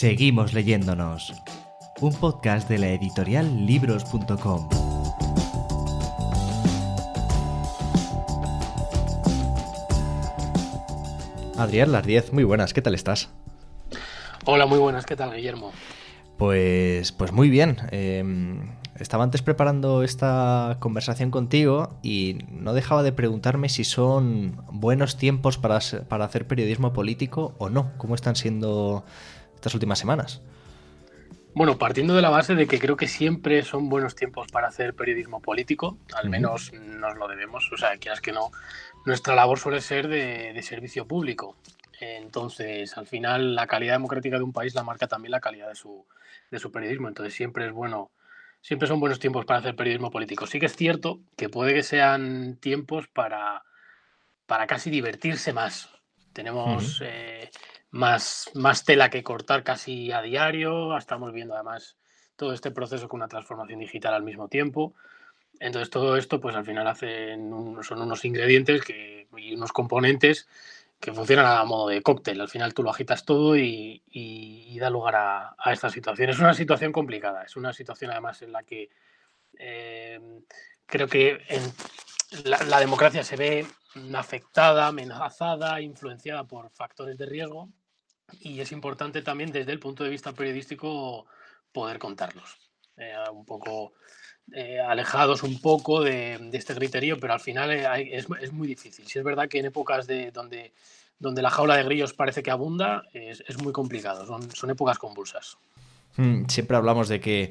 Seguimos leyéndonos. Un podcast de la editorial libros.com. Adrián, las 10, muy buenas, ¿qué tal estás? Hola, muy buenas, ¿qué tal, Guillermo? Pues, pues muy bien. Em, estaba antes preparando esta conversación contigo y no dejaba de preguntarme si son buenos tiempos para, para hacer periodismo político o no. ¿Cómo están siendo estas últimas semanas? Bueno, partiendo de la base de que creo que siempre son buenos tiempos para hacer periodismo político, al menos nos lo debemos, o sea, quieras que no, nuestra labor suele ser de, servicio público. Entonces, al final, la calidad democrática de un país la marca también la calidad de su, de su periodismo. Entonces, siempre es bueno, siempre son buenos tiempos para hacer periodismo político. Sí que es cierto que puede que sean tiempos para, para casi divertirse más. Tenemos más, más tela que cortar casi a diario. Estamos viendo además todo este proceso con una transformación digital al mismo tiempo. Entonces todo esto pues al final hacen son unos ingredientes que, y unos componentes que funcionan a modo de cóctel. Al final tú lo agitas todo y, da lugar a, esta situación. Es una situación complicada, es una situación además en la que eh, creo que la democracia se ve afectada, amenazada, influenciada por factores de riesgo y es importante también desde el punto de vista periodístico poder contarlos. Eh, un poco eh, alejados un poco de, este criterio, pero al final eh, es, muy difícil. Si es verdad que en épocas de, donde, donde la jaula de grillos parece que abunda, es, muy complicado, son, son épocas convulsas. Mm, siempre hablamos de que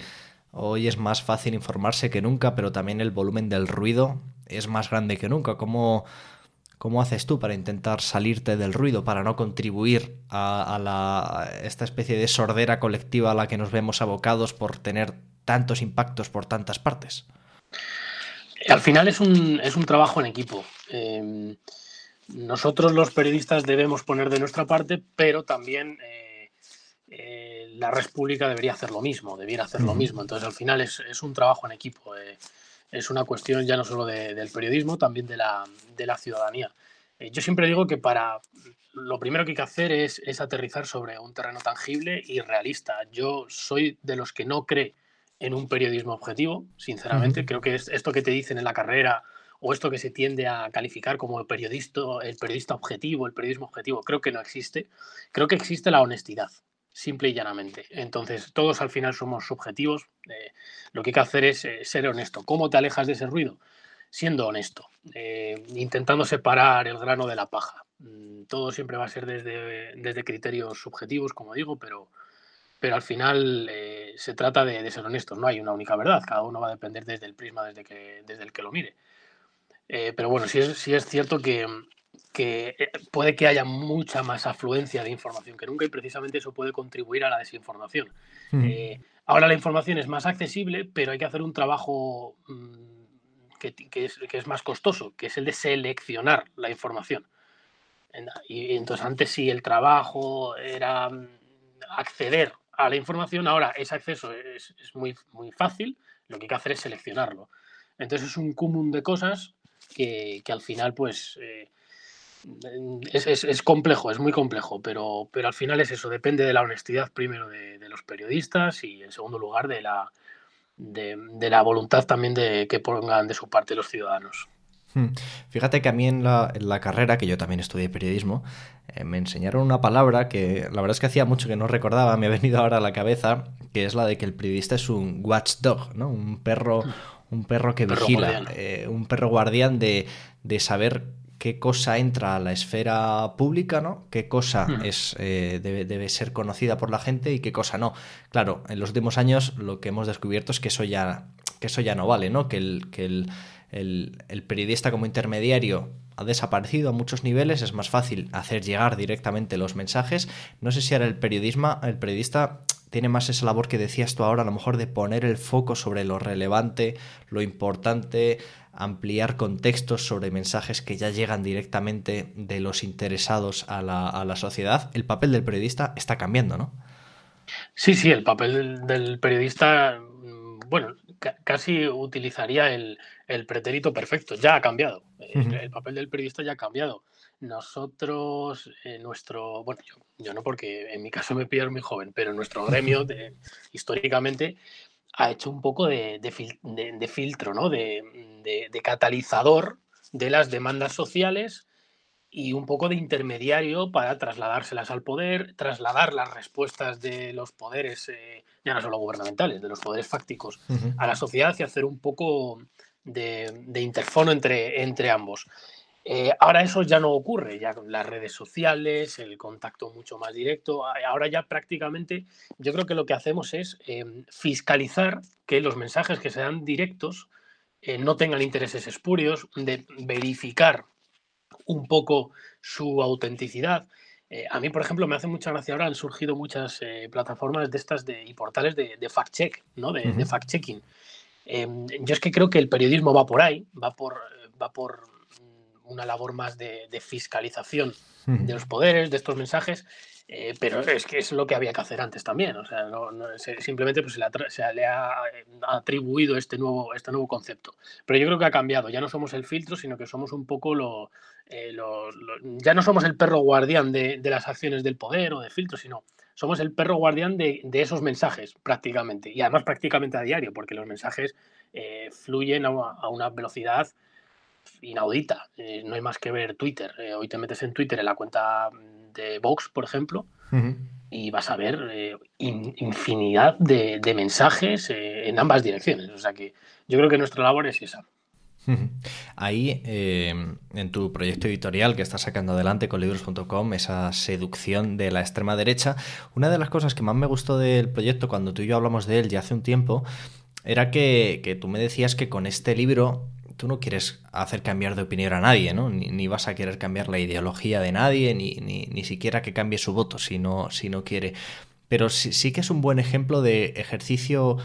hoy es más fácil informarse que nunca, pero también el volumen del ruido es más grande que nunca. ¿Cómo, ¿Cómo haces tú para intentar salirte del ruido, para no contribuir a, esta especie de sordera colectiva a la que nos vemos abocados por tener tantos impactos por tantas partes? Al final es un, trabajo en equipo. Em, nosotros los periodistas debemos poner de nuestra parte, pero también eh, eh, la red pública debería hacer lo mismo, debiera hacer lo mismo. Entonces al final es, un trabajo en equipo. Es una cuestión ya no solo del periodismo, también de la, de la ciudadanía. Eh, yo siempre digo que para lo primero que hay que hacer es, es, aterrizar sobre un terreno tangible y realista. Yo soy de los que no cree en un periodismo objetivo, sinceramente. Creo que es esto que te dicen en la carrera o esto que se tiende a calificar como el periodista, el periodista objetivo, el periodismo objetivo, creo que no existe. Creo que existe la honestidad simple y llanamente. Entonces, todos al final somos subjetivos. Eh, lo que hay que hacer es eh, ser honesto. ¿Cómo te alejas de ese ruido? Siendo honesto, eh, intentando separar el grano de la paja. Mm, todo siempre va a ser desde, desde criterios subjetivos, como digo, pero, pero al final se trata de, ser honestos. No hay una única verdad, cada uno va a depender desde el prisma desde, que, desde el que lo mire. pero bueno, sí es, sí es cierto que, que eh, puede que haya mucha más afluencia de información que nunca y precisamente eso puede contribuir a la desinformación. Eh, ahora la información es más accesible, pero hay que hacer un trabajo mm, que, es, más costoso, que es el de seleccionar la información. Y, entonces antes sí el trabajo era mm, acceder a la información, ahora ese acceso es, muy, muy fácil, lo que hay que hacer es seleccionarlo. Entonces es un cúmulo de cosas que, al final pues... Eh, es, complejo, es muy complejo, pero, pero al final es eso, depende de la honestidad primero de, los periodistas y en segundo lugar de la, de, la voluntad también de que pongan de su parte los ciudadanos. Hmm. Fíjate que a mí en la, carrera, que yo también estudié periodismo, eh, me enseñaron una palabra que la verdad es que hacía mucho que no recordaba, me ha venido ahora a la cabeza, que es la de que el periodista es un watchdog, ¿no? Un perro, un perro que vigila, eh, un perro guardián de, de saber qué cosa entra a la esfera pública, ¿no? Qué cosa hmm. es, eh, debe, ser conocida por la gente y qué cosa no. Claro, en los últimos años lo que hemos descubierto es que eso ya, que eso ya no vale, ¿no? Que el, que el, periodista como intermediario ha desaparecido a muchos niveles, es más fácil hacer llegar directamente los mensajes. No sé si ahora el periodismo, el periodista tiene más esa labor que decías tú ahora, a lo mejor de poner el foco sobre lo relevante, lo importante, ampliar contextos sobre mensajes que ya llegan directamente de los interesados a la, sociedad, el papel del periodista está cambiando, ¿no? Sí, sí, el papel del, periodista, mm, bueno, casi utilizaría el, pretérito perfecto. Ya ha cambiado. El, papel del periodista ya ha cambiado. Nosotros, eh, nuestro, bueno, yo, no porque en mi caso me pillo muy joven, pero nuestro gremio de, históricamente ha hecho un poco de, filtro, ¿no? de catalizador de las demandas sociales y un poco de intermediario para trasladárselas al poder, trasladar las respuestas de los poderes, eh, ya no solo gubernamentales, de los poderes fácticos a la sociedad y hacer un poco de, interfono entre, entre ambos. Eh, ahora eso ya no ocurre, ya con las redes sociales, el contacto mucho más directo. Ahora ya prácticamente yo creo que lo que hacemos es eh, fiscalizar que los mensajes que se dan directos no tengan intereses espurios, de verificar un poco su autenticidad. Eh, a mí, por ejemplo, me hace mucha gracia ahora, han surgido muchas eh, plataformas de estas de, y portales de, fact-check, ¿no? de, fact-checking. Em, yo es que creo que el periodismo va por ahí, va por, va por una labor más de, fiscalización de los poderes, de estos mensajes, eh, pero es que es lo que había que hacer antes también. O sea, simplemente pues, se, le ha, atribuido este nuevo, este nuevo concepto. Pero yo creo que ha cambiado. Ya no somos el filtro, sino que somos un poco lo. Eh, ya no somos el perro guardián de, las acciones del poder o de filtro, sino somos el perro guardián de, esos mensajes prácticamente. Y además prácticamente a diario, porque los mensajes eh, fluyen a, una velocidad inaudita. no hay más que ver Twitter. hoy te metes en Twitter en la cuenta de Vox, por ejemplo, y vas a ver eh, infinidad de, mensajes eh, en ambas direcciones. O sea que yo creo que nuestra labor es esa. Ahí, eh, en tu proyecto editorial que estás sacando adelante con libros.com, esa seducción de la extrema derecha, una de las cosas que más me gustó del proyecto cuando tú y yo hablamos de él ya hace un tiempo, era que, que tú me decías que con este libro tú no quieres hacer cambiar de opinión a nadie, ¿no? Ni, vas a querer cambiar la ideología de nadie, ni, ni, siquiera que cambie su voto si no, si no quiere. Pero sí, que es un buen ejemplo de ejercicio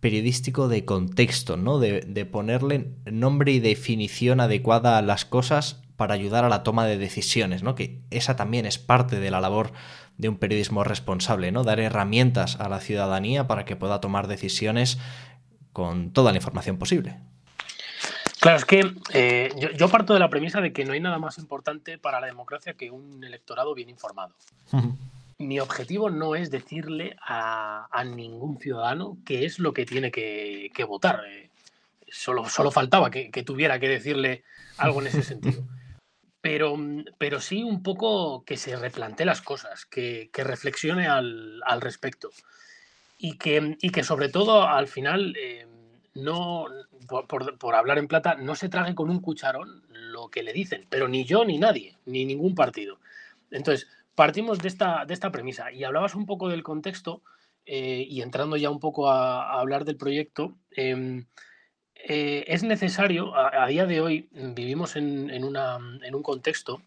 periodístico de contexto, ¿no? De, de, ponerle nombre y definición adecuada a las cosas para ayudar a la toma de decisiones, ¿no? Que esa también es parte de la labor de un periodismo responsable, ¿no? Dar herramientas a la ciudadanía para que pueda tomar decisiones con toda la información posible. Claro, es que eh, yo, parto de la premisa de que no hay nada más importante para la democracia que un electorado bien informado. Mi objetivo no es decirle a, ningún ciudadano qué es lo que tiene que, votar. Eh, solo, solo faltaba que, tuviera que decirle algo en ese sentido. Pero, pero sí un poco que se replantee las cosas, que, reflexione al, respecto. Y que, y que sobre todo al final... Eh, no, por, hablar en plata, no se trague con un cucharón lo que le dicen, pero ni yo ni nadie, ni ningún partido. Entonces, partimos de esta, de esta premisa y hablabas un poco del contexto eh, y entrando ya un poco a, hablar del proyecto, em, eh, es necesario, a, día de hoy vivimos en, en un contexto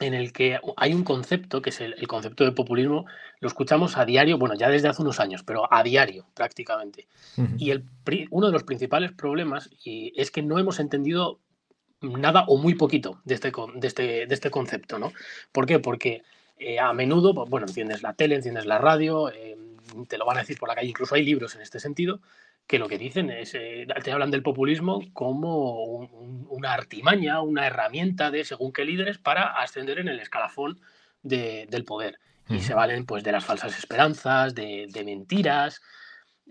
en el que hay un concepto, que es el, concepto de populismo, lo escuchamos a diario, bueno, ya desde hace unos años, pero a diario prácticamente. Y el, uno de los principales problemas es que no hemos entendido nada o muy poquito de este, de este, de este concepto, ¿no? ¿Por qué? Porque eh, a menudo, bueno, enciendes la tele, enciendes la radio, eh, te lo van a decir por la calle, incluso hay libros en este sentido, que lo que dicen es, eh, te hablan del populismo como una artimaña, una herramienta de según qué líderes para ascender en el escalafón del poder. Y se valen pues de las falsas esperanzas, de, de mentiras,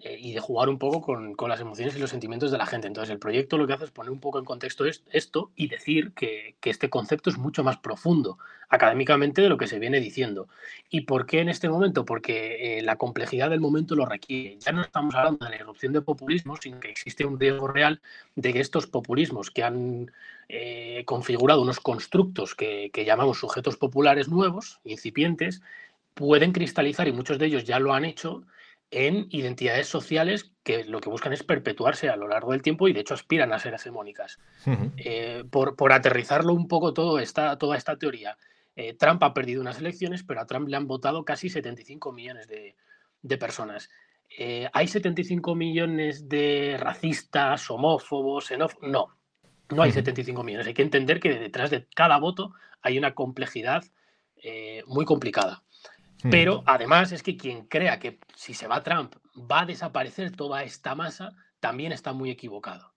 eh, y de jugar un poco con, las emociones y los sentimientos de la gente. Entonces, el proyecto lo que hace es poner un poco en contexto esto y decir que, este concepto es mucho más profundo académicamente de lo que se viene diciendo. ¿Y por qué en este momento? Porque eh, la complejidad del momento lo requiere. Ya no estamos hablando de la erupción de populismo, sino que existe un riesgo real de que estos populismos que han eh, configurado unos constructos que, que llamamos sujetos populares nuevos, incipientes, pueden cristalizar, y muchos de ellos ya lo han hecho, en identidades sociales que lo que buscan es perpetuarse a lo largo del tiempo y de hecho aspiran a ser hegemónicas. Eh, por, aterrizarlo un poco todo esta, toda esta teoría, eh, Trump ha perdido unas elecciones, pero a Trump le han votado casi 75 millones de, personas. Eh, ¿Hay 75 millones de racistas, homófobos, xenófobos? No, no hay 75 millones. Hay que entender que detrás de cada voto hay una complejidad muy complicada. Hmm. Pero además es que quien crea que si se va Trump va a desaparecer toda esta masa, también está muy equivocado.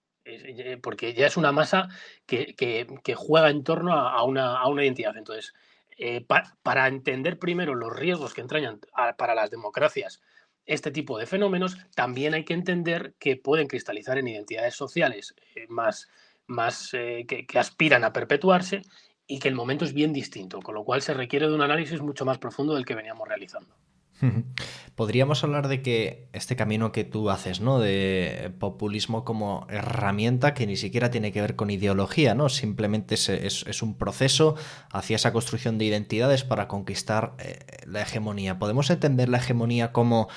Porque ya es una masa que, juega en torno a, una, identidad. Entonces, para entender primero los riesgos que entrañan para las democracias este tipo de fenómenos, también hay que entender que pueden cristalizar en identidades sociales más que, aspiran a perpetuarse y que el momento es bien distinto, con lo cual se requiere de un análisis mucho más profundo del que veníamos realizando. Podríamos hablar de que este camino que tú haces, ¿no? De populismo como herramienta que ni siquiera tiene que ver con ideología, ¿no? Simplemente es, un proceso hacia esa construcción de identidades para conquistar eh, la hegemonía. ¿Podemos entender la hegemonía como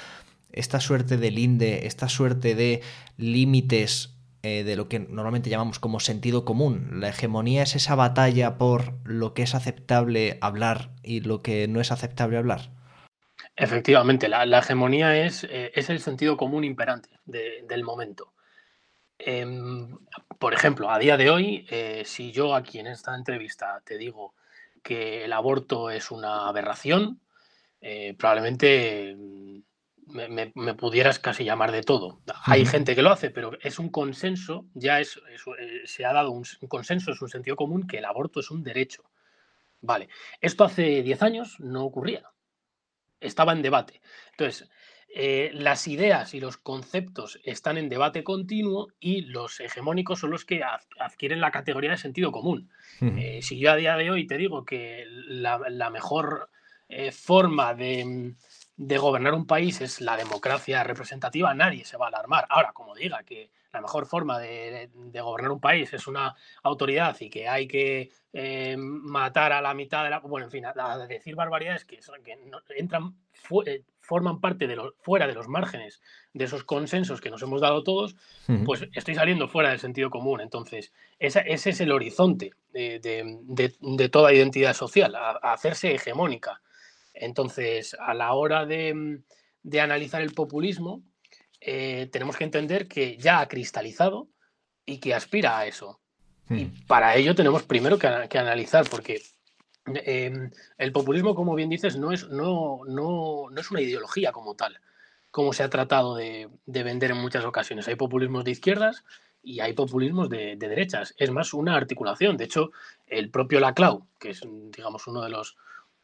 esta suerte de linde, esta suerte de límites eh, de lo que normalmente llamamos como sentido común. La hegemonía es esa batalla por lo que es aceptable hablar y lo que no es aceptable hablar. Efectivamente, la, hegemonía es, eh, es, el sentido común imperante del momento. Em, por ejemplo, a día de hoy, eh, si yo aquí en esta entrevista te digo que el aborto es una aberración, probablemente me, pudieras casi llamar de todo. Hay gente que lo hace, pero es un consenso, ya es, eh, se ha dado un, consenso, es un sentido común que el aborto es un derecho. Vale, esto hace 10 años no ocurría, estaba en debate. Entonces, eh, las ideas y los conceptos están en debate continuo y los hegemónicos son los que adquieren la categoría de sentido común. Eh, si yo a día de hoy te digo que la, mejor forma de de gobernar un país es la democracia representativa, nadie se va a alarmar. Ahora, como diga que la mejor forma de, gobernar un país es una autoridad y que hay que eh, matar a la mitad de la... Bueno, en fin, a, decir barbaridades que, que entran, eh, forman parte de los, fuera de los márgenes de esos consensos que nos hemos dado todos, pues estoy saliendo fuera del sentido común. Entonces, ese, es el horizonte de, toda identidad social, a hacerse hegemónica. Entonces, a la hora de, mm, analizar el populismo, eh, tenemos que entender que ya ha cristalizado y que aspira a eso. Y hmm. para ello tenemos primero que, analizar, porque em, el populismo, como bien dices, no es, no, no, no es una ideología como tal, como se ha tratado de, vender en muchas ocasiones. Hay populismos de izquierdas y hay populismos de, de derechas. Es más una articulación. De hecho, el propio Laclau, que es, digamos, uno de los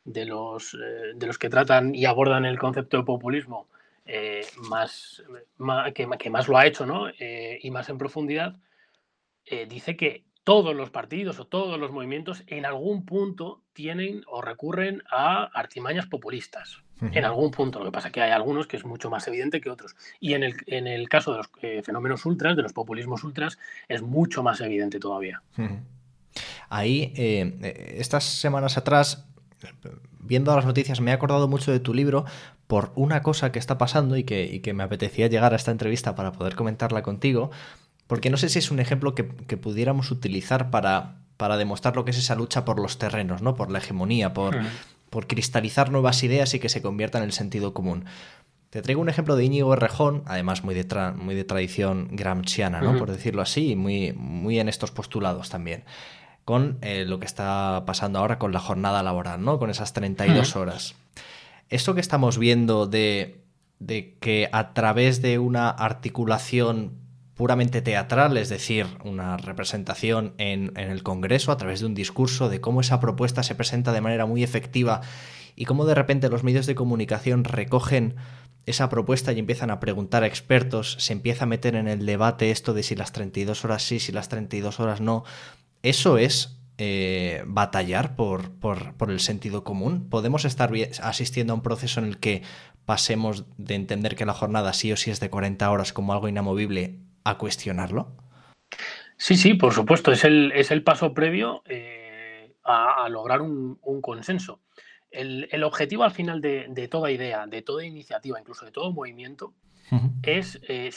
de los, eh, de los que tratan y abordan el concepto de populismo eh, más, que, más lo ha hecho ¿no? Eh, y más en profundidad, dice que todos los partidos o todos los movimientos en algún punto tienen o recurren a artimañas populistas. En algún punto. Lo que pasa es que hay algunos que es mucho más evidente que otros. Y en el, en el caso de los fenómenos ultras, de los populismos ultras, es mucho más evidente todavía. Ahí, estas semanas atrás, viendo las noticias me he acordado mucho de tu libro por una cosa que está pasando y que, me apetecía llegar a esta entrevista para poder comentarla contigo, porque no sé si es un ejemplo que, pudiéramos utilizar para, para, demostrar lo que es esa lucha por los terrenos, ¿no? por la hegemonía, por, por cristalizar nuevas ideas y que se conviertan en el sentido común. Te traigo un ejemplo de Íñigo Errejón, además muy de, muy de tradición gramsciana, ¿no? por decirlo así, y muy, muy en estos postulados también con eh, lo que está pasando ahora con la jornada laboral, ¿no? Con esas 32 horas. Esto que estamos viendo de, que a través de una articulación puramente teatral, es decir, una representación en, en, el Congreso a través de un discurso, de cómo esa propuesta se presenta de manera muy efectiva y cómo de repente los medios de comunicación recogen esa propuesta y empiezan a preguntar a expertos, se empieza a meter en el debate esto de si las 32 horas sí, si las 32 horas no, ¿Eso es eh, batallar por, por, el sentido común? ¿Podemos estar asistiendo a un proceso en el que pasemos de entender que la jornada sí o sí es de 40 horas como algo inamovible a cuestionarlo? Sí, sí, por supuesto. Es el, es el paso previo eh, a, lograr un, consenso. El, objetivo al final de, toda idea, de toda iniciativa, incluso de todo movimiento, es, e,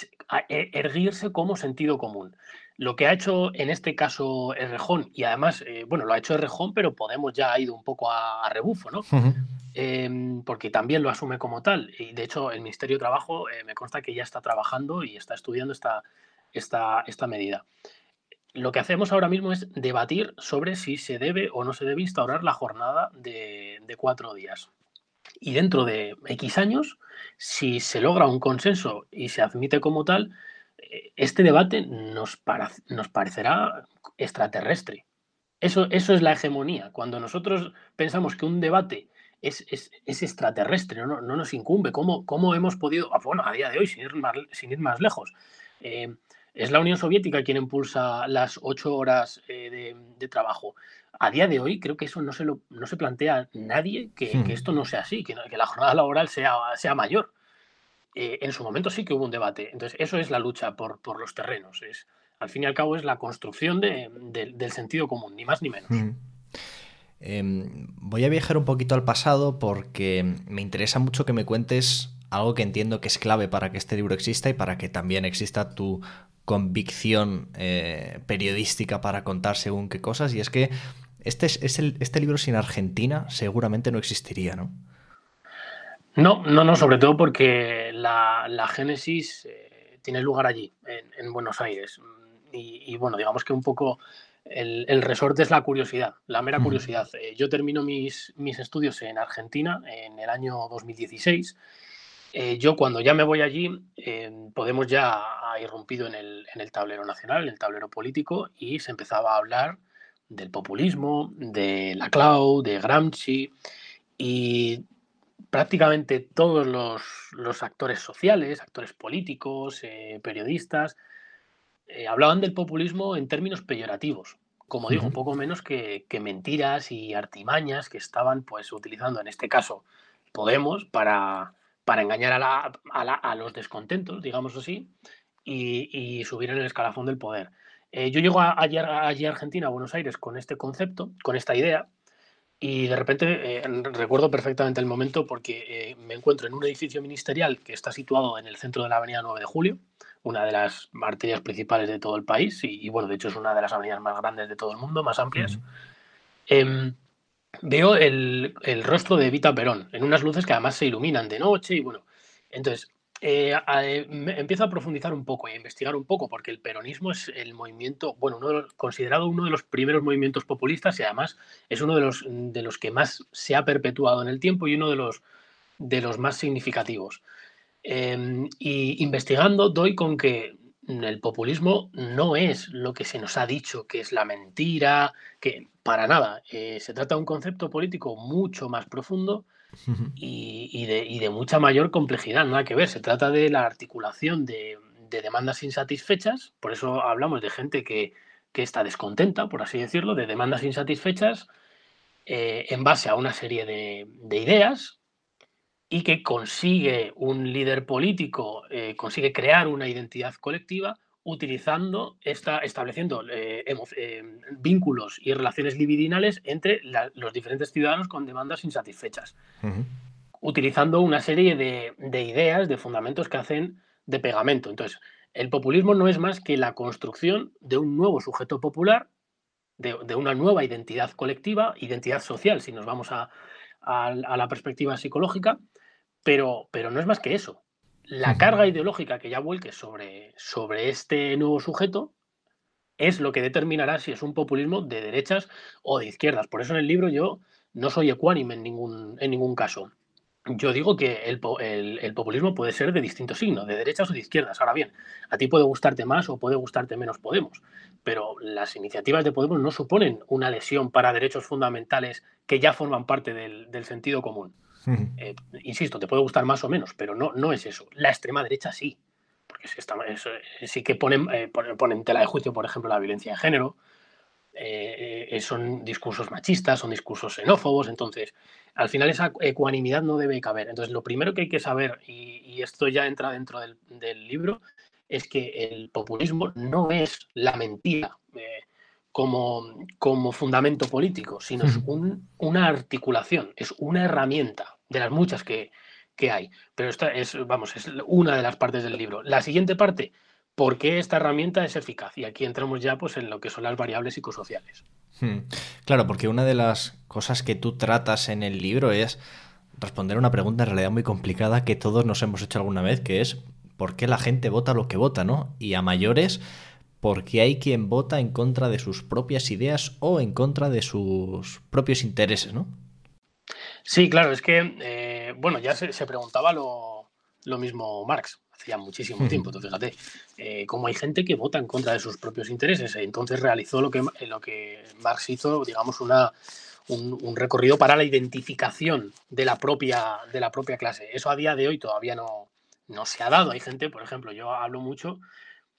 erguirse como sentido común. Lo que ha hecho en este caso Errejón, y además, eh, bueno, lo ha hecho Errejón, pero Podemos ya ha ido un poco a, rebufo, ¿no? Em, porque también lo asume como tal. Y de hecho, el Ministerio de Trabajo eh, me consta que ya está trabajando y está estudiando esta, esta, esta medida. Lo que hacemos ahora mismo es debatir sobre si se debe o no se debe instaurar la jornada de, de cuatro días. Y dentro de X años, si se logra un consenso y se admite como tal, eh, este debate nos, nos parecerá extraterrestre. Eso, eso es la hegemonía. Cuando nosotros pensamos que un debate es, extraterrestre, no, nos incumbe. ¿Cómo, ¿Cómo, hemos podido, ah, bueno, a día de hoy, sin ir más, sin ir más lejos, eh, es la Unión Soviética quien impulsa las ocho horas eh, de, trabajo. A día de hoy creo que eso no se, lo, no se plantea nadie que, hmm. esto no sea así, que, la jornada laboral sea, sea mayor. Eh, en su momento sí que hubo un debate. Entonces, eso es la lucha por, por los terrenos. Es, al fin y al cabo es la construcción del sentido común, ni más ni menos. Hmm. Em, voy a viajar un poquito al pasado porque me interesa mucho que me cuentes algo que entiendo que es clave para que este libro exista y para que también exista tu convicción eh, periodística para contar según qué cosas. Y es que este, es, el, este libro sin Argentina seguramente no existiría, ¿no? No, no, no, sobre todo porque la, génesis eh, tiene lugar allí, en, Buenos Aires. Y, bueno, digamos que un poco el, resorte es la curiosidad, la mera curiosidad. Eh, yo termino mis, mis estudios en Argentina en el año 2016. Eh, yo cuando ya me voy allí, eh, Podemos ya ha irrumpido en el, en el, tablero nacional, en el tablero político, y se empezaba a hablar del populismo, de la cloud, de Gramsci, y prácticamente todos los, los actores sociales, actores políticos, periodistas, hablaban del populismo en términos peyorativos, como digo, un poco menos que, mentiras y artimañas que estaban pues utilizando en este caso Podemos para, para engañar a, los descontentos, digamos así, y, subir en el escalafón del poder. Eh, yo llego allí, a Argentina, a Buenos Aires, con este concepto, con esta idea, y de repente eh, recuerdo perfectamente el momento porque eh, me encuentro en un edificio ministerial que está situado en el centro de la Avenida 9 de Julio, una de las arterias principales de todo el país y, bueno, de hecho es una de las avenidas más grandes de todo el mundo, más amplias. Veo el, rostro de Evita Perón en unas luces que además se iluminan de noche y bueno, entonces eh, empiezo a profundizar un poco y a investigar un poco porque el peronismo es el movimiento, bueno, uno considerado uno de los primeros movimientos populistas y además es uno de los, de los que más se ha perpetuado en el tiempo y uno de los, de los más significativos. Em, y investigando doy con que el populismo no es lo que se nos ha dicho, que es la mentira, que para nada. Eh, se trata de un concepto político mucho más profundo y, de, mucha mayor complejidad, nada que ver. Se trata de la articulación de, demandas insatisfechas, por eso hablamos de gente que, está descontenta, por así decirlo, de demandas insatisfechas eh, en base a una serie de, de ideas y que consigue un líder político, eh, consigue crear una identidad colectiva utilizando, esta, estableciendo eh, eh, vínculos y relaciones libidinales entre los diferentes ciudadanos con demandas insatisfechas, utilizando una serie de, ideas, de fundamentos que hacen de pegamento. Entonces, el populismo no es más que la construcción de un nuevo sujeto popular, de, una nueva identidad colectiva, identidad social, si nos vamos a la perspectiva psicológica, pero, pero no es más que eso. La carga ideológica que ya vuelque sobre, sobre este nuevo sujeto es lo que determinará si es un populismo de derechas o de izquierdas. Por eso en el libro yo no soy ecuánime en ningún, en ningún caso. Yo digo que el, el, populismo puede ser de distintos signos, de derechas o de izquierdas. Ahora bien, a ti puede gustarte más o puede gustarte menos Podemos, pero las iniciativas de Podemos no suponen una lesión para derechos fundamentales que ya forman parte del, del sentido común. Eh, insisto, te puede gustar más o menos, pero no, no es eso. La extrema derecha sí, porque eh, sí que ponen, eh, ponen, tela de juicio, por ejemplo, la violencia de género, son discursos machistas, son discursos xenófobos, entonces al final esa ecuanimidad no debe caber. Entonces lo primero que hay que saber, y, esto ya entra dentro del, libro, es que el populismo no es la mentira como, como fundamento político, sino es una articulación, es una herramienta de las muchas que, hay. Pero esta es, vamos, es una de las partes del libro. La siguiente parte, ¿por qué esta herramienta es eficaz? Y aquí entramos ya pues, en lo que son las variables psicosociales. Hmm. Claro, porque una de las cosas que tú tratas en el libro es responder a una pregunta en realidad muy complicada que todos nos hemos hecho alguna vez, que es ¿por qué la gente vota lo que vota, no? Y a mayores, ¿por qué hay quien vota en contra de sus propias ideas o en contra de sus propios intereses, ¿no? Sí, claro, es que, eh, bueno, ya se, preguntaba lo, mismo Marx hacía muchísimo tiempo. Entonces, fíjate, eh, cómo hay gente que vota en contra de sus propios intereses. Entonces realizó lo que, lo que Marx hizo, digamos, una, un, recorrido para la identificación de la, propia, de la propia clase. Eso a día de hoy todavía no, no se ha dado. Hay gente, por ejemplo, yo hablo mucho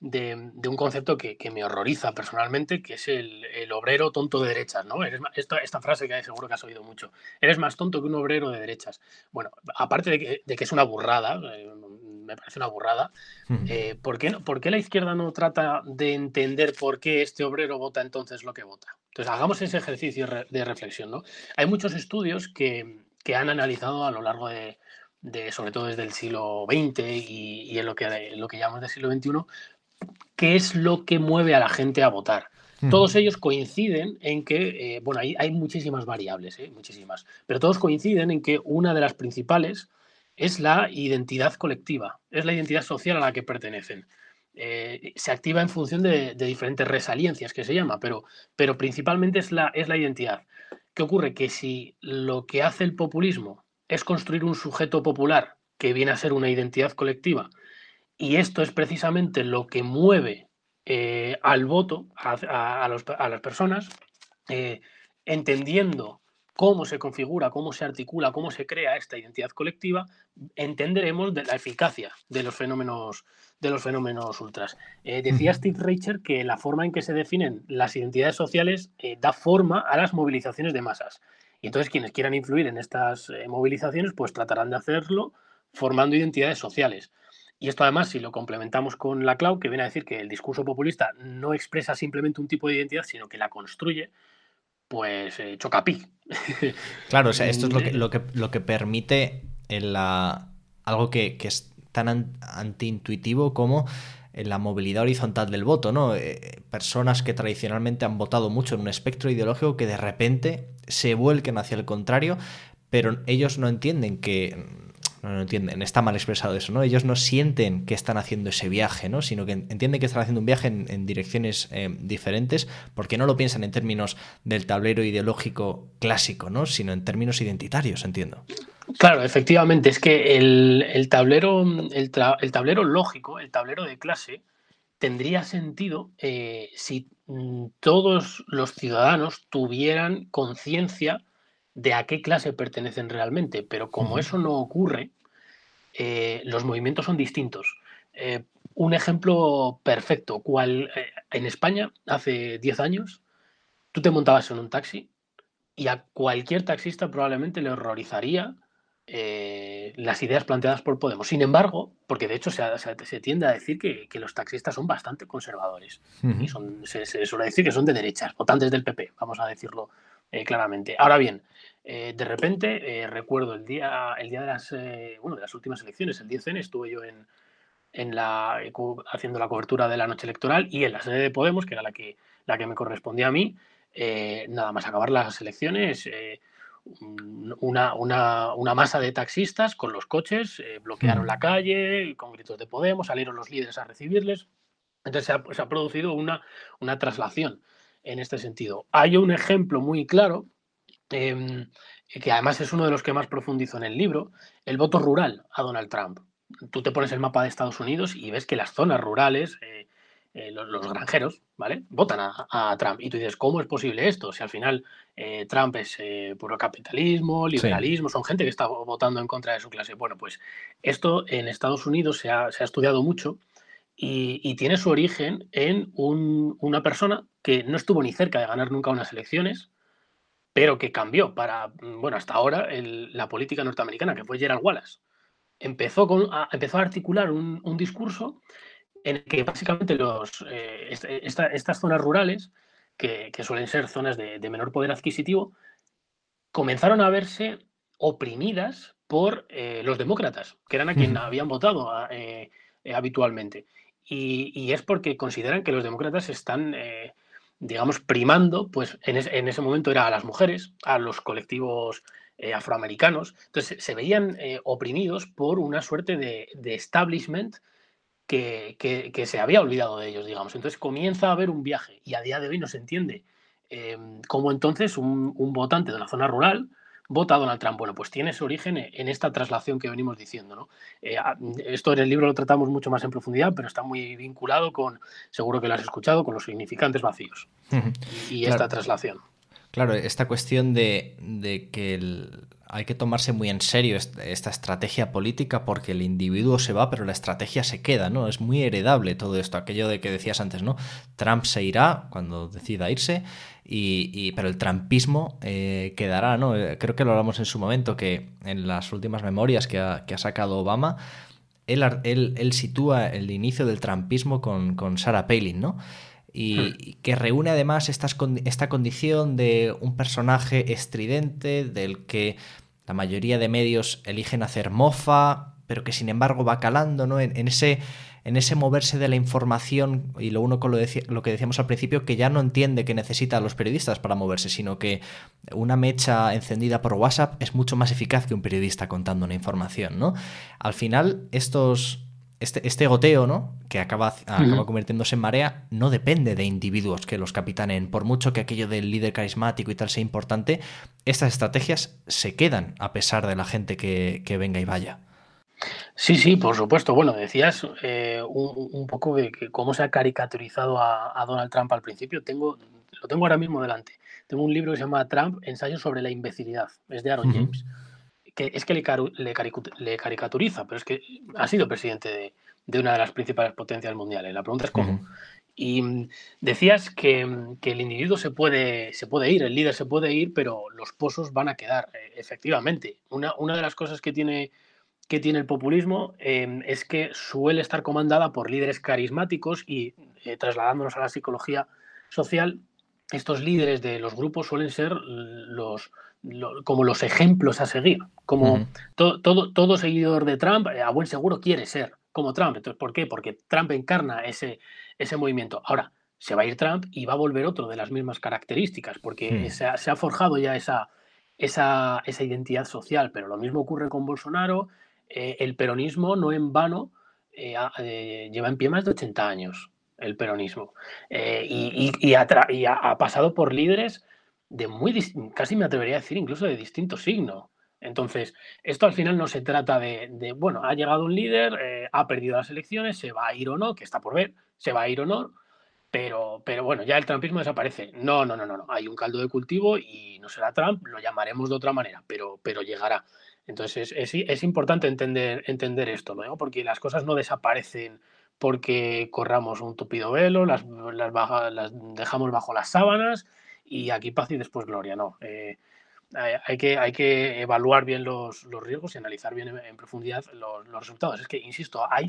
de, un concepto que, me horroriza personalmente, que es el, obrero tonto de derechas, ¿no? esta, esta, frase que seguro que has oído mucho. Eres más tonto que un obrero de derechas. Bueno, aparte de que, es una burrada, eh, me parece una burrada, eh, ¿por, qué, ¿por, qué, la izquierda no trata de entender por qué este obrero vota entonces lo que vota? Entonces, hagamos ese ejercicio de reflexión, ¿no? Hay muchos estudios que, que han analizado a lo largo de, de, sobre todo desde el siglo XX y, y en lo que, lo que llamamos del siglo XXI, qué es lo que mueve a la gente a votar. Todos ellos coinciden en que, eh, bueno, hay, hay muchísimas variables, eh, muchísimas, pero todos coinciden en que una de las principales es la identidad colectiva, es la identidad social a la que pertenecen. Eh, se activa en función de, diferentes resaliencias que se llama, pero, pero principalmente es la, es la identidad. ¿Qué ocurre? Que si lo que hace el populismo es construir un sujeto popular que viene a ser una identidad colectiva, y esto es precisamente lo que mueve eh, al voto a, las personas, eh, entendiendo cómo se configura, cómo se articula, cómo se crea esta identidad colectiva, entenderemos de la eficacia de los fenómenos, de los fenómenos ultras. Eh, decía Steve Reicher que la forma en que se definen las identidades sociales da forma a las movilizaciones de masas. Y entonces quienes quieran influir en estas movilizaciones, pues tratarán de hacerlo formando identidades sociales. Y esto además, si lo complementamos con la cloud, que viene a decir que el discurso populista no expresa simplemente un tipo de identidad, sino que la construye, pues eh, choca pi. Claro, o sea, esto es lo que, lo que, lo que permite la, algo que, es tan antiintuitivo como la movilidad horizontal del voto, ¿no? Eh, personas que tradicionalmente han votado mucho en un espectro ideológico que de repente se vuelquen hacia el contrario, pero ellos no entienden que no, entienden, está mal expresado eso, ¿no? Ellos no sienten que están haciendo ese viaje, ¿no? Sino que entienden que están haciendo un viaje en, direcciones eh, diferentes porque no lo piensan en términos del tablero ideológico clásico, ¿no? Sino en términos identitarios, entiendo. Claro, efectivamente, es que el, tablero, el, tablero lógico, el tablero de clase, tendría sentido eh, si mm, todos los ciudadanos tuvieran conciencia de a qué clase pertenecen realmente, pero como eso no ocurre, eh, los movimientos son distintos. Eh, un ejemplo perfecto, cual, eh, en España, hace 10 años, tú te montabas en un taxi y a cualquier taxista probablemente le horrorizaría las ideas planteadas por Podemos. Sin embargo, porque de hecho se, tiende a decir que, los taxistas son bastante conservadores y son, se, se, suele decir que son de derechas, votantes del PP, vamos a decirlo claramente. Ahora bien, eh, de repente, eh, recuerdo el día, el día de, las, eh, de las últimas elecciones, el 10N, estuve yo en, en la, haciendo la cobertura de la noche electoral y en la sede de Podemos, que era la que, la que me correspondía a mí, nada más acabar las elecciones, una, una, masa de taxistas con los coches bloquearon mm. la calle con gritos de Podemos, salieron los líderes a recibirles. Entonces se ha, se ha producido una, una traslación en este sentido. Hay un ejemplo muy claro Em, que además es uno de los que más profundizo en el libro, el voto rural a Donald Trump. Tú te pones el mapa de Estados Unidos y ves que las zonas rurales, eh, eh, los, granjeros, ¿vale? Votan a, Trump. Y tú dices, ¿cómo es posible esto? Si al final eh, Trump es puro capitalismo, liberalismo, son gente que está votando en contra de su clase. Bueno, pues esto en Estados Unidos se ha, estudiado mucho y, tiene su origen en una persona que no estuvo ni cerca de ganar nunca unas elecciones, pero que cambió para, mm, bueno, hasta ahora la política norteamericana, que fue Gerald Wallace. Empezó, con, a, empezó a articular un, discurso en el que básicamente los, eh, estas zonas rurales, que, suelen ser zonas de, menor poder adquisitivo, comenzaron a verse oprimidas por eh, los demócratas, que eran a quien habían votado eh, habitualmente. Y, y, es porque consideran que los demócratas están digamos, primando, pues en, ese momento era a las mujeres, a los colectivos eh, afroamericanos. Entonces se veían eh, oprimidos por una suerte de, establishment que, se había olvidado de ellos, digamos. Entonces comienza a haber un viaje y a día de hoy no se entiende em, cómo entonces un, votante de la zona rural vota a Donald Trump? Bueno, pues tiene su origen en esta traslación que venimos diciendo. ¿no? Eh, esto en el libro lo tratamos mucho más en profundidad, pero está muy vinculado con, seguro que lo has escuchado, con los significantes vacíos y, esta traslación. Claro, esta cuestión de, que hay que tomarse muy en serio esta estrategia política porque el individuo se va, pero la estrategia se queda, ¿no? Es muy heredable todo esto, aquello de que decías antes, ¿no? Trump se irá cuando decida irse, y, pero el trumpismo eh, quedará, ¿no? Eh, creo que lo hablamos en su momento, que en las últimas memorias que ha, sacado Obama, él, él, sitúa el inicio del trumpismo con, con Sarah Palin, ¿no? y, hmm. que reúne además esta condición de un personaje estridente del que la mayoría de medios eligen hacer mofa, pero que sin embargo va calando ¿no? en, ese, en ese moverse de la información y lo uno con lo, lo, que decíamos al principio, que ya no entiende que necesita a los periodistas para moverse, sino que una mecha encendida por WhatsApp es mucho más eficaz que un periodista contando una información. ¿no? Al final, estos, este, este, goteo, ¿no? Que acaba, acaba convirtiéndose en marea, no depende de individuos que los capitanen. Por mucho que aquello del líder carismático y tal sea importante, estas estrategias se quedan a pesar de la gente que, venga y vaya. Sí, sí, por supuesto. Bueno, decías eh, un, poco de cómo se ha caricaturizado a, Donald Trump al principio. Tengo, lo tengo ahora mismo delante. Tengo un libro que se llama Trump, Ensayo sobre la imbecilidad. Es de Aaron James que es que le, le, caricaturiza, pero es que ha sido presidente de, una de las principales potencias mundiales. La pregunta es cómo. Y mm, decías que, que, el individuo se puede, se puede ir, el líder se puede ir, pero los pozos van a quedar. Eh, efectivamente, una, una de las cosas que tiene, que tiene el populismo em, es que suele estar comandada por líderes carismáticos y eh, trasladándonos a la psicología social, estos líderes de los grupos suelen ser los, como los ejemplos a seguir, como todo, todo, seguidor de Trump eh, a buen seguro quiere ser como Trump. Entonces, ¿por qué? Porque Trump encarna ese, ese movimiento. Ahora, se va a ir Trump y va a volver otro de las mismas características, porque hmm. se, ha, forjado ya esa, esa, esa, identidad social, pero lo mismo ocurre con Bolsonaro. Eh, el peronismo no en vano eh, lleva en pie más de 80 años, el peronismo, y, y, ha, pasado por líderes de muy, casi me atrevería a decir incluso de distinto signo. Entonces, esto al final no se trata de, bueno, ha llegado un líder, eh, ha perdido las elecciones, se va a ir o no, que está por ver, se va a ir o no, pero, pero bueno, ya el trumpismo desaparece. No, no, no, no, no. hay un caldo de cultivo y no será Trump, lo llamaremos de otra manera, pero, pero llegará. Entonces, es, importante entender, entender esto, ¿no? porque las cosas no desaparecen porque corramos un tupido velo, las dejamos bajo las sábanas y aquí paz y después gloria, no. Eh, hay, que, hay que evaluar bien los, riesgos y analizar bien en, profundidad los, resultados. Es que, insisto, hay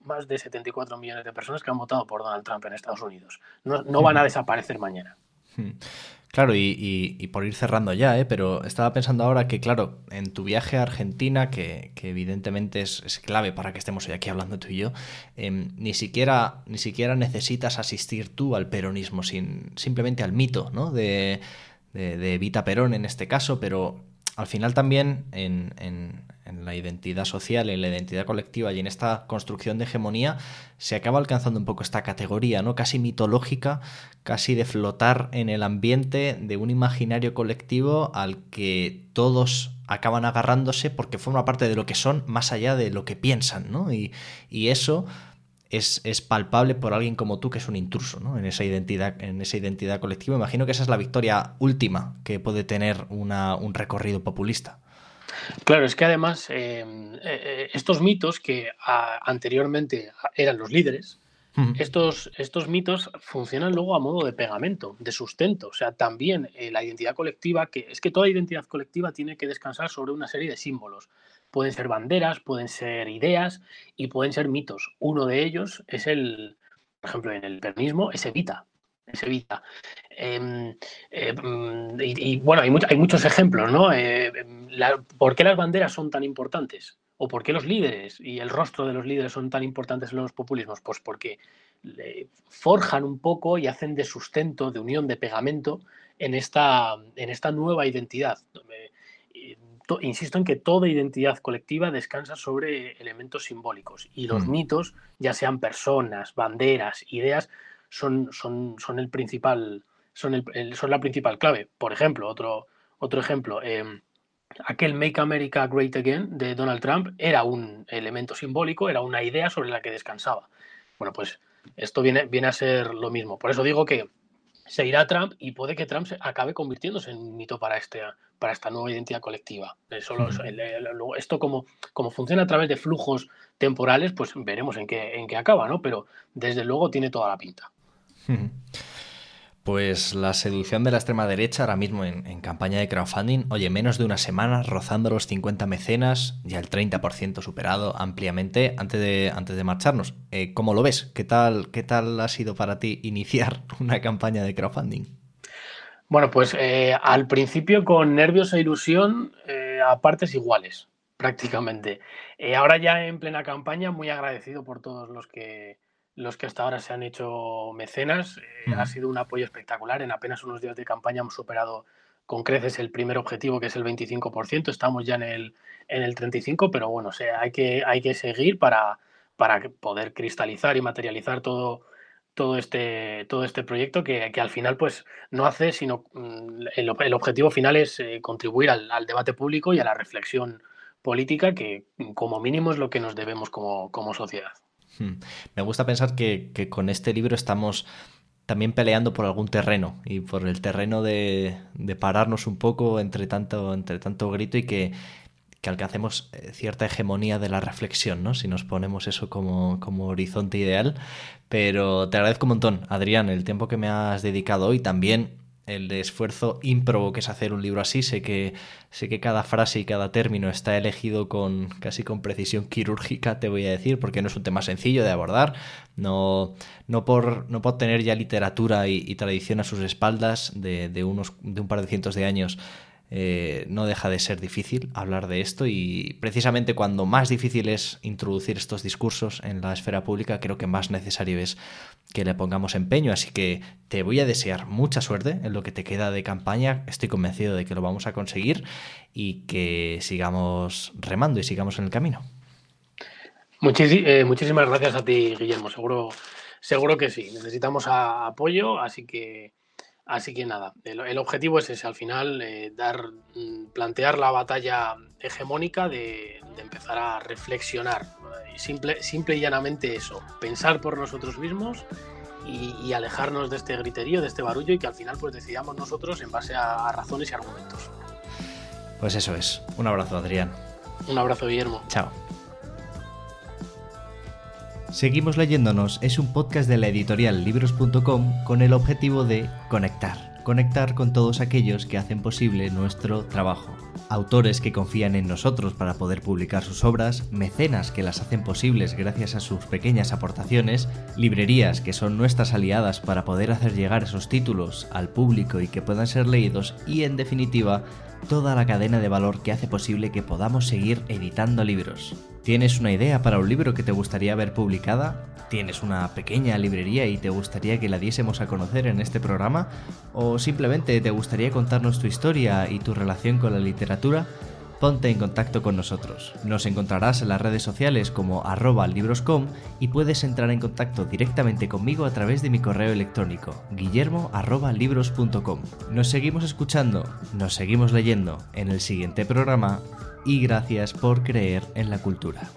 más de 74 millones de personas que han votado por Donald Trump en Estados Unidos. No, no van a desaparecer mañana. Hmm. Claro, y, por ir cerrando ya, ¿eh? pero estaba pensando ahora que, claro, en tu viaje a Argentina, que, evidentemente es, clave para que estemos hoy aquí hablando tú y yo, em, ni, siquiera, ni siquiera necesitas asistir tú al peronismo, sin, simplemente al mito ¿no? de, de, Perón en este caso, pero al final también en, la identidad social, en la identidad colectiva y en esta construcción de hegemonía se acaba alcanzando un poco esta categoría, ¿no? Casi mitológica, casi de flotar en el ambiente de un imaginario colectivo al que todos acaban agarrándose porque forma parte de lo que son más allá de lo que piensan, ¿no? Y, y eso es, palpable por alguien como tú que es un intruso ¿no? en, esa identidad, en esa identidad colectiva. Imagino que esa es la victoria última que puede tener un recorrido populista. Claro, es que además eh, eh, estos mitos que anteriormente eran los líderes, estos, estos mitos funcionan luego a modo de pegamento, de sustento. O sea, también eh, la identidad colectiva, que es que toda identidad colectiva tiene que descansar sobre una serie de símbolos. Pueden ser banderas, pueden ser ideas y pueden ser mitos. Uno de ellos es el, por ejemplo, en el peronismo, es Evita. Es Evita. Em, em, y, bueno, hay, hay, muchos ejemplos, ¿no? Eh, em, ¿Por qué las banderas son tan importantes? ¿O por qué los líderes y el rostro de los líderes son tan importantes en los populismos? Pues porque forjan un poco y hacen de sustento, de unión, de pegamento en esta, en esta nueva identidad insisto en que toda identidad colectiva descansa sobre elementos simbólicos y los mm. mitos, ya sean personas, banderas, ideas, son, son, son el principal, son, el, son la principal clave. Por ejemplo, otro, otro ejemplo, em, aquel Make America Great Again de Donald Trump era un elemento simbólico, era una idea sobre la que descansaba. Bueno, pues esto viene, viene a ser lo mismo. Por eso digo que se irá Trump y puede que Trump se acabe convirtiéndose en un mito para, este, para esta nueva identidad colectiva. esto como, como funciona a través de flujos temporales, pues veremos en qué, en qué acaba, ¿no? Pero desde luego tiene toda la pinta. Pues la seducción de la extrema derecha ahora mismo en, campaña de crowdfunding, oye, menos de una semana rozando los 50 mecenas, ya el 30% superado ampliamente antes de, antes de marcharnos. Eh, ¿Cómo lo ves? ¿Qué tal, ¿Qué tal ha sido para ti iniciar una campaña de crowdfunding? Bueno, pues eh, al principio con nervios e ilusión eh, a partes iguales, prácticamente. ahora ya en plena campaña, muy agradecido por todos los que los que hasta ahora se han hecho mecenas. Eh, ha sido un apoyo espectacular. En apenas unos días de campaña hemos superado con creces el primer objetivo, que es el 25%. Estamos ya en el, en el 35%, pero bueno, sea, hay, que, hay que seguir para, para poder cristalizar y materializar todo, todo, este, todo este proyecto que, que al final pues, no hace, sino mm, el, el objetivo final es eh, contribuir al, al, debate público y a la reflexión política, que como mínimo es lo que nos debemos como, como sociedad. Hmm. Me gusta pensar que, con este libro estamos también peleando por algún terreno y por el terreno de, pararnos un poco entre tanto, entre tanto grito y que, alcancemos eh, cierta hegemonía de la reflexión, ¿no? Si nos ponemos eso como, como horizonte ideal. Pero te agradezco un montón, Adrián, el tiempo que me has dedicado hoy. También el esfuerzo ímprobo que es hacer un libro así. Sé que, sé que cada frase y cada término está elegido con casi con precisión quirúrgica, te voy a decir, porque no es un tema sencillo de abordar. No, no, por, no por tener ya literatura y, tradición a sus espaldas de, de, unos, de un par de cientos de años eh, no deja de ser difícil hablar de esto y precisamente cuando más difícil es introducir estos discursos en la esfera pública, creo que más necesario es que le pongamos empeño. Así que te voy a desear mucha suerte en lo que te queda de campaña. Estoy convencido de que lo vamos a conseguir y que sigamos remando y sigamos en el camino. Eh, muchísimas gracias a ti, Guillermo. Seguro, seguro que sí. Necesitamos apoyo, así que Así que nada, el, objetivo es ese, al final, eh, dar, mm, plantear la batalla hegemónica de, empezar a reflexionar. Simple, simple y llanamente eso, pensar por nosotros mismos y, alejarnos de este griterío, de este barullo y que al final pues decidamos nosotros en base a razones y argumentos. Pues eso es. Un abrazo, Adrián. Un abrazo, Guillermo. Chao. Seguimos leyéndonos es un podcast de la editorial libros.com con el objetivo de conectar, conectar con todos aquellos que hacen posible nuestro trabajo. Autores que confían en nosotros para poder publicar sus obras, mecenas que las hacen posibles gracias a sus pequeñas aportaciones, librerías que son nuestras aliadas para poder hacer llegar esos títulos al público y que puedan ser leídos y en definitiva toda la cadena de valor que hace posible que podamos seguir editando libros. ¿Tienes una idea para un libro que te gustaría ver publicada? ¿Tienes una pequeña librería y te gustaría que la diésemos a conocer en este programa? ¿O simplemente te gustaría contarnos tu historia y tu relación con la literatura? Ponte en contacto con nosotros. Nos encontrarás en las redes sociales como arroba libroscom y puedes entrar en contacto directamente conmigo a través de mi correo electrónico guillermo Nos seguimos escuchando, nos seguimos leyendo en el siguiente programa y gracias por creer en la cultura.